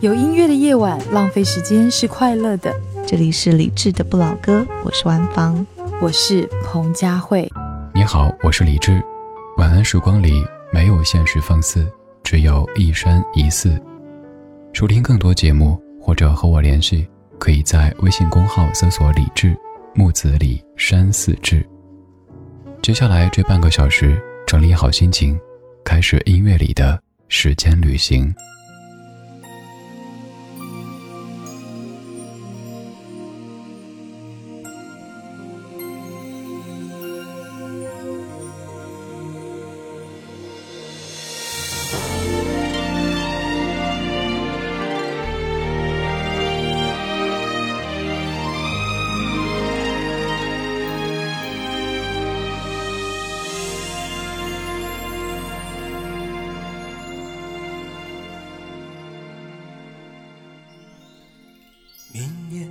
有音乐的夜晚，浪费时间是快乐的。这里是理智的不老歌，我是万芳，我是彭佳慧。你好，我是李智。晚安时光里没有现实放肆，只有一山一寺。收听更多节目或者和我联系，可以在微信公号搜索“李智木子李山寺志”。接下来这半个小时，整理好心情，开始音乐里的时间旅行。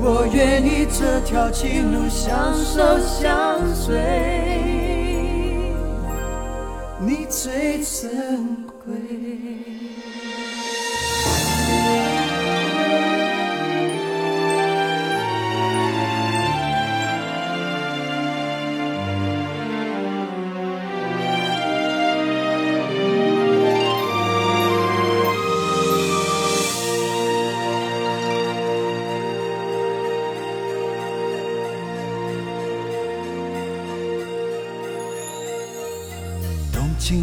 我愿意这条情路相守相随，你最珍贵。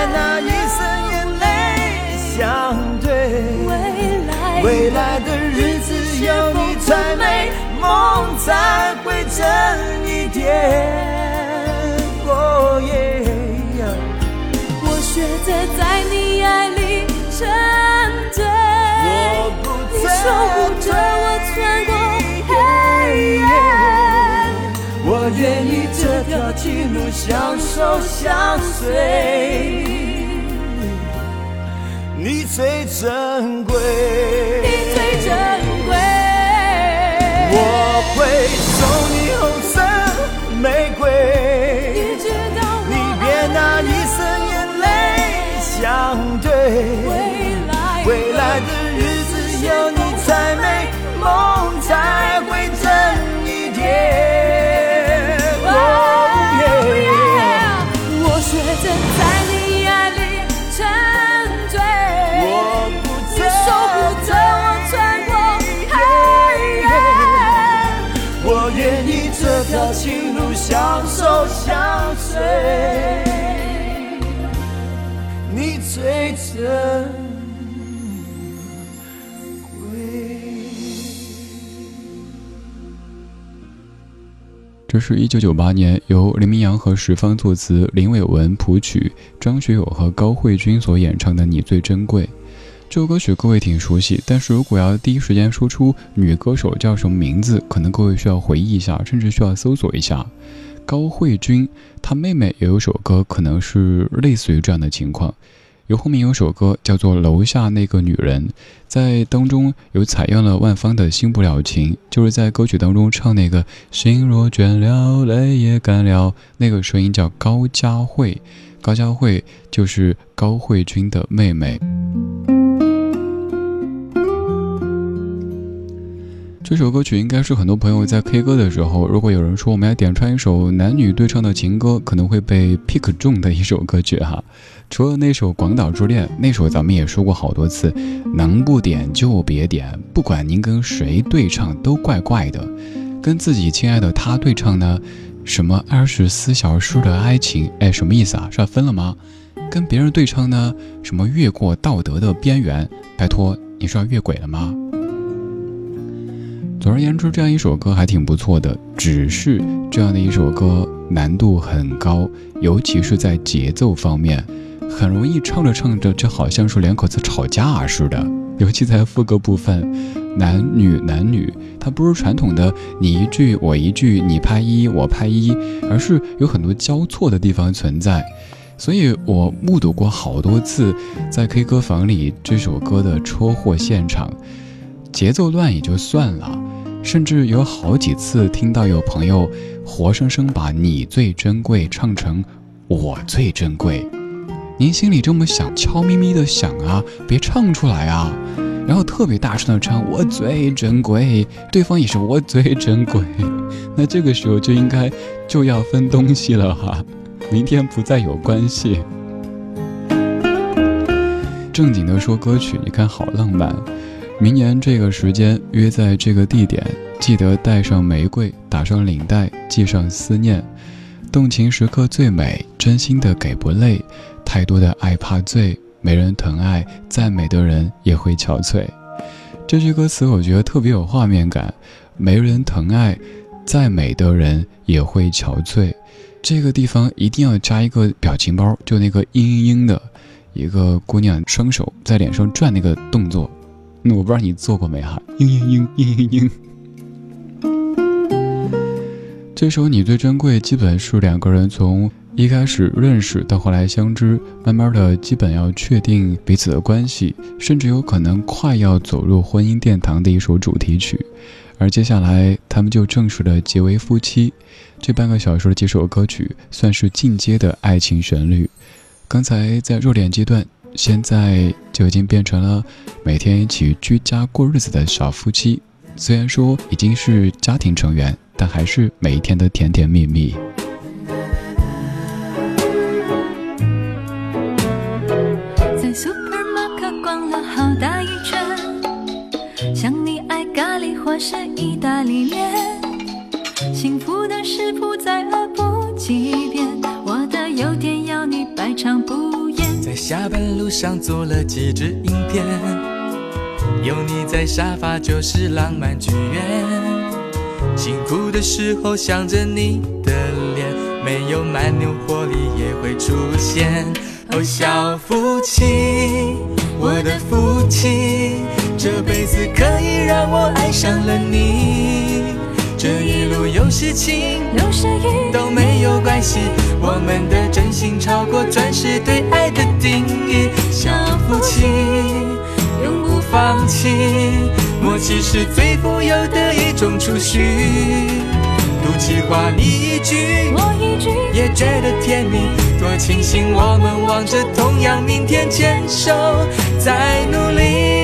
别拿一生眼泪相对，未来的日子有你才美，梦才会真一点。我学着在你爱里沉醉，你守护着我穿过愿意这条情路相守相随，你最珍贵，你最珍贵。我会送你红色玫瑰，你别拿一生眼泪相对，未来的日子有你才美，梦才相随，你最珍贵。这是一九九八年由林明阳和石方作词，林伟文谱曲，张学友和高慧君所演唱的《你最珍贵》。这首歌曲各位挺熟悉，但是如果要第一时间说出女歌手叫什么名字，可能各位需要回忆一下，甚至需要搜索一下。高慧君，她妹妹也有首歌，可能是类似于这样的情况。有后面有首歌叫做《楼下那个女人》，在当中有采用了万芳的《新不了情》，就是在歌曲当中唱那个“心若倦了，泪也干了”，那个声音叫高佳慧，高佳慧就是高慧君的妹妹。这首歌曲应该是很多朋友在 K 歌的时候，如果有人说我们要点唱一首男女对唱的情歌，可能会被 pick 中的一首歌曲哈。除了那首《广岛之恋》，那首咱们也说过好多次，能不点就别点，不管您跟谁对唱都怪怪的。跟自己亲爱的他对唱呢，什么二十四小时的爱情，哎，什么意思啊？是要分了吗？跟别人对唱呢，什么越过道德的边缘，拜托，你是要越轨了吗？总而言之，这样一首歌还挺不错的。只是这样的一首歌难度很高，尤其是在节奏方面，很容易唱着唱着就好像是两口子吵架似的。尤其在副歌部分，男女男女，它不是传统的你一句我一句，你拍一我拍一，而是有很多交错的地方存在。所以我目睹过好多次在 K 歌房里这首歌的车祸现场，节奏乱也就算了。甚至有好几次听到有朋友活生生把你最珍贵唱成我最珍贵，您心里这么想，悄咪咪的想啊，别唱出来啊，然后特别大声的唱我最珍贵，对方也是我最珍贵，那这个时候就应该就要分东西了哈，明天不再有关系。正经的说歌曲，你看好浪漫。明年这个时间约在这个地点，记得带上玫瑰，打上领带，系上思念。动情时刻最美，真心的给不累。太多的爱怕醉，没人疼爱，再美的人也会憔悴。这句歌词我觉得特别有画面感。没人疼爱，再美的人也会憔悴。这个地方一定要加一个表情包，就那个嘤嘤嘤的，一个姑娘双手在脸上转那个动作。那我不知道你做过没哈？嘤嘤嘤嘤嘤嘤。这首《你最珍贵》基本是两个人从一开始认识到后来相知，慢慢的基本要确定彼此的关系，甚至有可能快要走入婚姻殿堂的一首主题曲。而接下来他们就正式的结为夫妻。这半个小时的几首歌曲算是进阶的爱情旋律。刚才在热恋阶段。现在就已经变成了每天一起居家过日子的小夫妻，虽然说已经是家庭成员，但还是每一天的甜甜蜜蜜。在 supermarket 逛了好大一圈，想你爱咖喱或是意大利面，幸福的食谱再恶补几遍，我的优点要你百尝不。下班路上做了几支影片，有你在沙发就是浪漫剧院。辛苦的时候想着你的脸，没有蛮牛活力也会出现。哦，小夫妻，我的夫妻，这辈子可以让我爱上了你。这一路有时晴，有时雨，都没有关系。我们的真心超过钻石对爱的定义。小夫妻永不放弃，默契是最富有的一种储蓄。赌气话你一句，我一句，也觉得甜蜜。多庆幸我们望着同样明天，牵手在努力。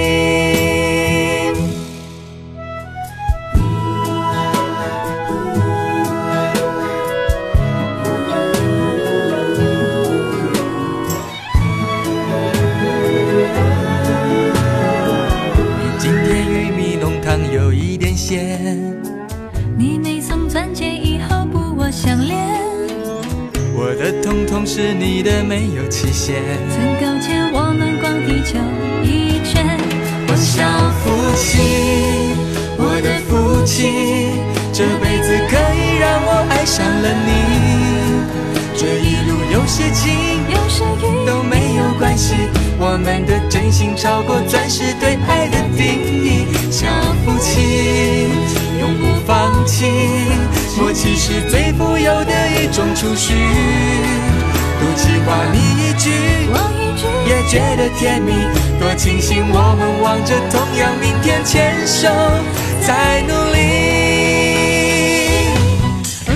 曾勾肩我们逛地球一圈。我小夫妻，我的夫妻，这辈子可以让我爱上了你。这一路有些晴，有时雨，都没有关系。我们的真心超过钻石对爱的定义。小夫妻永不放弃，默契是最富有的一种储蓄。话你一句，也觉得甜蜜。多庆幸我们望着同样明天，牵手在努力。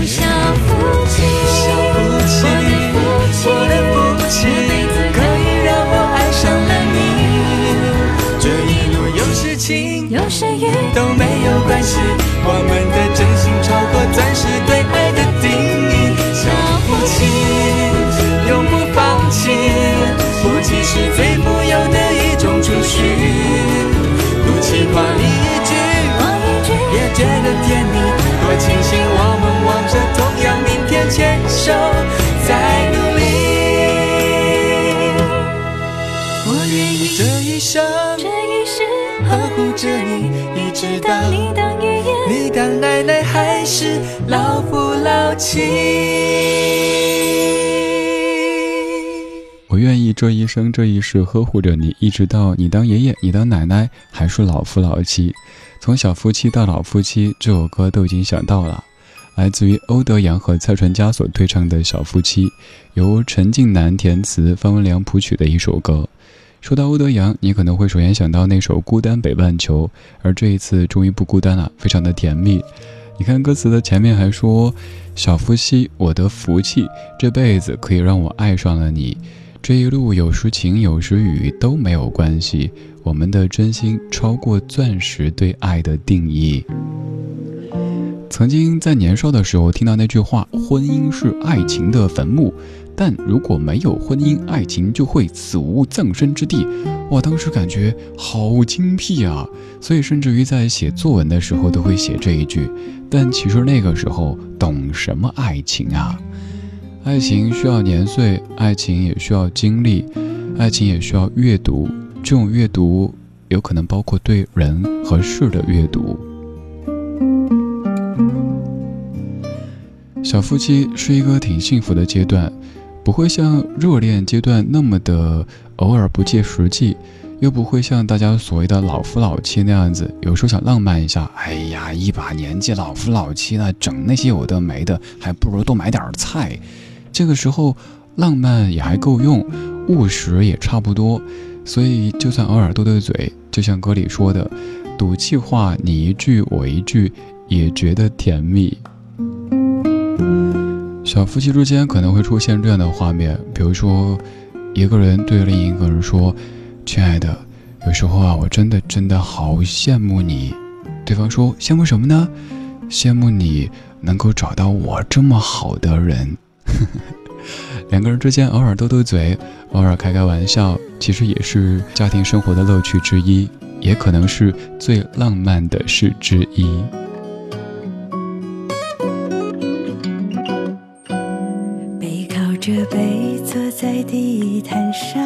小夫妻，小夫妻，我的夫妻，可以让我爱上了你。这一路有事情，有谁雨都没有关系。我们的种储蓄。不气话你一句，我一句，也觉得甜蜜。多庆幸我们望着同样明天，牵手在努力。我愿意这一生这一世呵护着你，一直到你当爷爷，你当奶奶，还是老夫老妻。这一生这一世呵护着你，一直到你当爷爷，你当奶奶，还是老夫老妻。从小夫妻到老夫妻，这首歌都已经想到了，来自于欧德阳和蔡淳佳所对唱的小夫妻，由陈近南填词，方文良谱曲的一首歌。说到欧德阳，你可能会首先想到那首《孤单北半球》，而这一次终于不孤单了，非常的甜蜜。你看歌词的前面还说：“小夫妻，我的福气，这辈子可以让我爱上了你。这一路有时晴有时雨都没有关系，我们的真心超过钻石对爱的定义。”曾经在年少的时候听到那句话：“婚姻是爱情的坟墓。”但如果没有婚姻，爱情就会死无葬身之地。哇，当时感觉好精辟啊！所以甚至于在写作文的时候都会写这一句。但其实那个时候懂什么爱情啊？爱情需要年岁，爱情也需要经历，爱情也需要阅读。这种阅读有可能包括对人和事的阅读。小夫妻是一个挺幸福的阶段。不会像热恋阶段那么的偶尔不切实际，又不会像大家所谓的老夫老妻那样子，有时候想浪漫一下。哎呀，一把年纪老夫老妻了，整那些有的没的，还不如多买点菜。这个时候浪漫也还够用，务实也差不多。所以就算偶尔斗斗嘴，就像歌里说的，赌气话你一句我一句，也觉得甜蜜。小夫妻之间可能会出现这样的画面，比如说，一个人对另一个人说：“亲爱的，有时候啊，我真的真的好羡慕你。”对方说：“羡慕什么呢？羡慕你能够找到我这么好的人。” 两个人之间偶尔斗斗嘴，偶尔开开玩笑，其实也是家庭生活的乐趣之一，也可能是最浪漫的事之一。背靠着背坐在地毯上，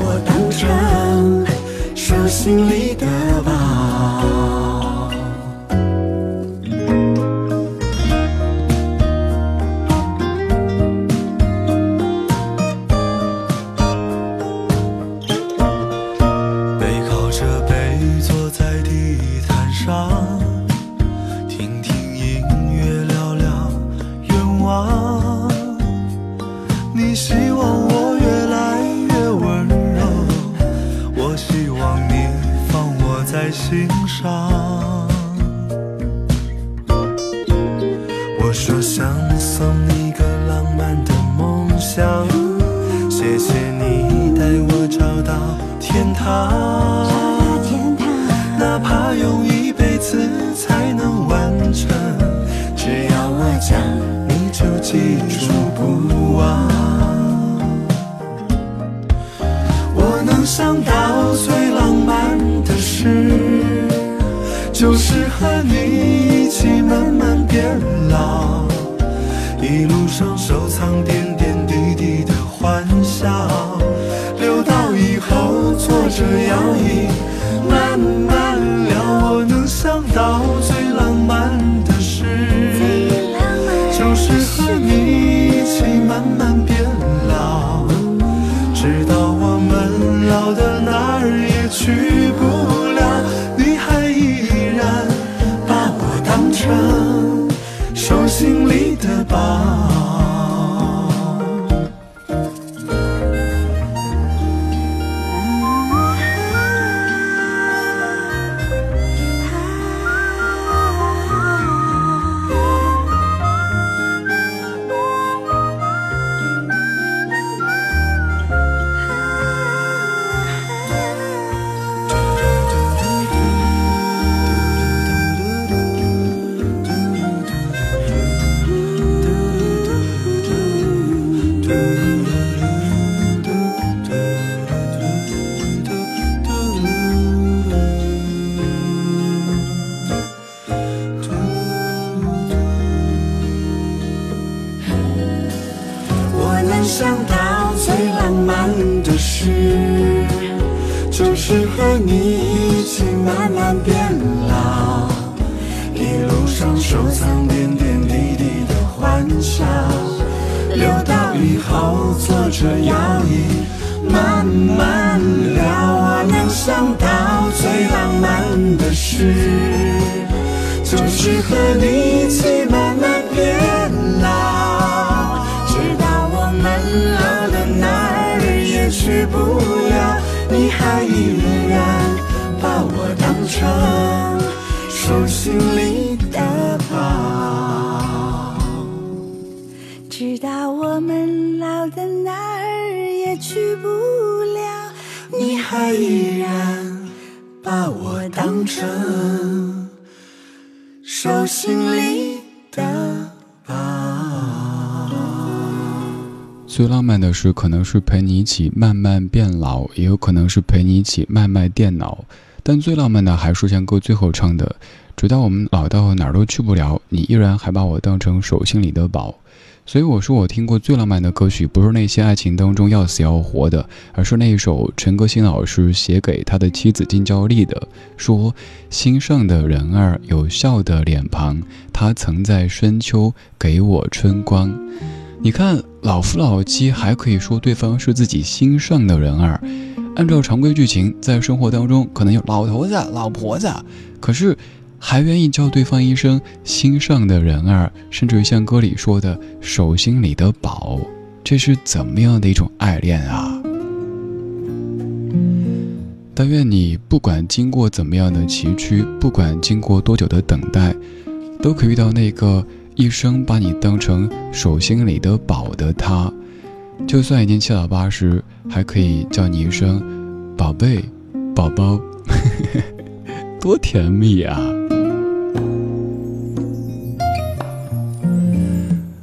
我当成手心里的堂。哪怕用一辈子才能完成，只要我讲，你就记住不忘。我能想到最浪漫的事，就是和你一起慢慢变老，一路上收藏点坐着摇椅慢慢聊。我能想到你一起慢慢变老，一路上收藏点点滴滴的欢笑，留到以后坐着摇椅慢慢聊。我能想到最浪漫的事，就是和你一起慢慢变老，直到我们老的哪儿也去不了，你还依然成手心里的宝。直到我们老的哪儿也去不了，你还依然把我当成手心里的宝。最浪漫的事，可能是陪你一起慢慢变老，也有可能是陪你一起慢慢电脑。但最浪漫的还是像歌最后唱的：“直到我们老到哪儿都去不了，你依然还把我当成手心里的宝。”所以我说，我听过最浪漫的歌曲，不是那些爱情当中要死要活的，而是那一首陈歌辛老师写给他的妻子金娇丽的，说：“心上的人儿有笑的脸庞，他曾在深秋给我春光。”你看，老夫老妻还可以说对方是自己心上的人儿。按照常规剧情，在生活当中可能有老头子、老婆子，可是还愿意叫对方一声心上的人儿，甚至于像歌里说的手心里的宝，这是怎么样的一种爱恋啊？但愿你不管经过怎么样的崎岖，不管经过多久的等待，都可以遇到那个。一生把你当成手心里的宝的他，就算已经七老八十，还可以叫你一声“宝贝”“宝宝”，多甜蜜啊！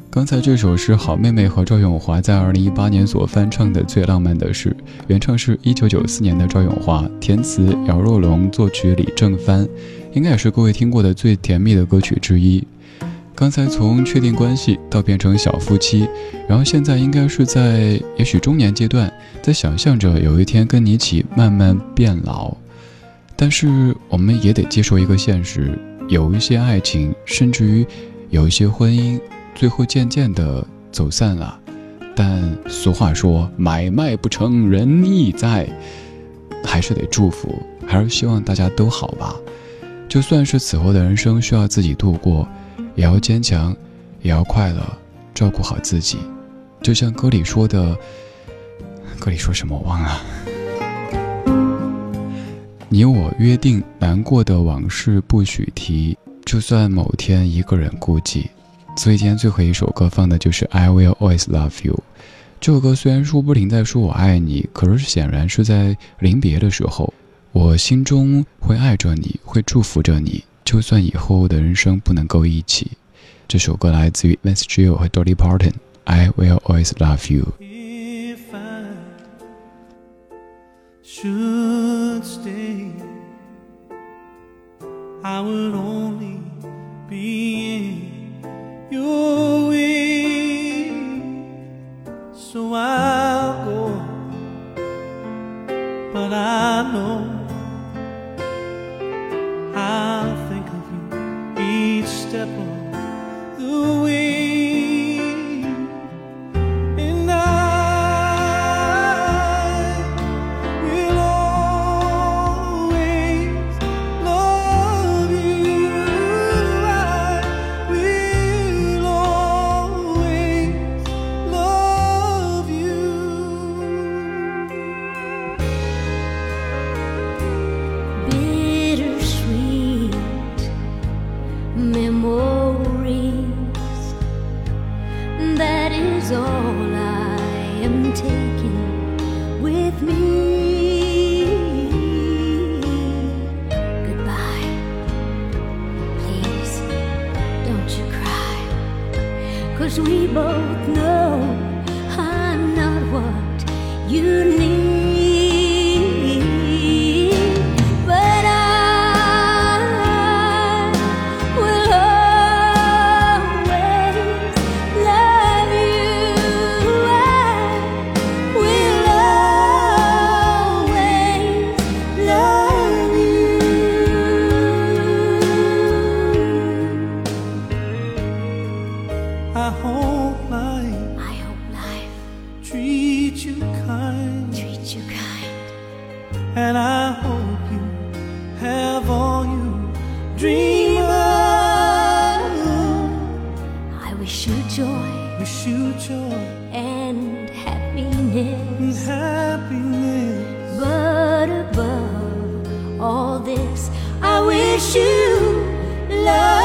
刚才这首是好妹妹和赵咏华在二零一八年所翻唱的《最浪漫的事》，原唱是一九九四年的赵咏华，填词姚若龙，作曲李正帆，应该也是各位听过的最甜蜜的歌曲之一。刚才从确定关系到变成小夫妻，然后现在应该是在也许中年阶段，在想象着有一天跟你一起慢慢变老。但是我们也得接受一个现实，有一些爱情，甚至于有一些婚姻，最后渐渐的走散了。但俗话说买卖不成仁义在，还是得祝福，还是希望大家都好吧。就算是此后的人生需要自己度过。也要坚强，也要快乐，照顾好自己。就像歌里说的，歌里说什么我忘了。你我约定，难过的往事不许提，就算某天一个人孤寂。所以今天最后一首歌放的就是《I Will Always Love You》。这首歌虽然说不停在说我爱你，可是显然是在临别的时候，我心中会爱着你，会祝福着你，就算以后的人生不能够一起。这首歌来自于 Vince Gill 和 Dolly Parton，《I Will Always Love You》。If I should stay, I would only be in your is all I am taking with me. Goodbye. Please don't you cry. Cause we both know you kind, treats you kind. and I hope you have all you dream of. I wish you joy Wish you joy and and happiness. happiness. But above all this, I wish you love.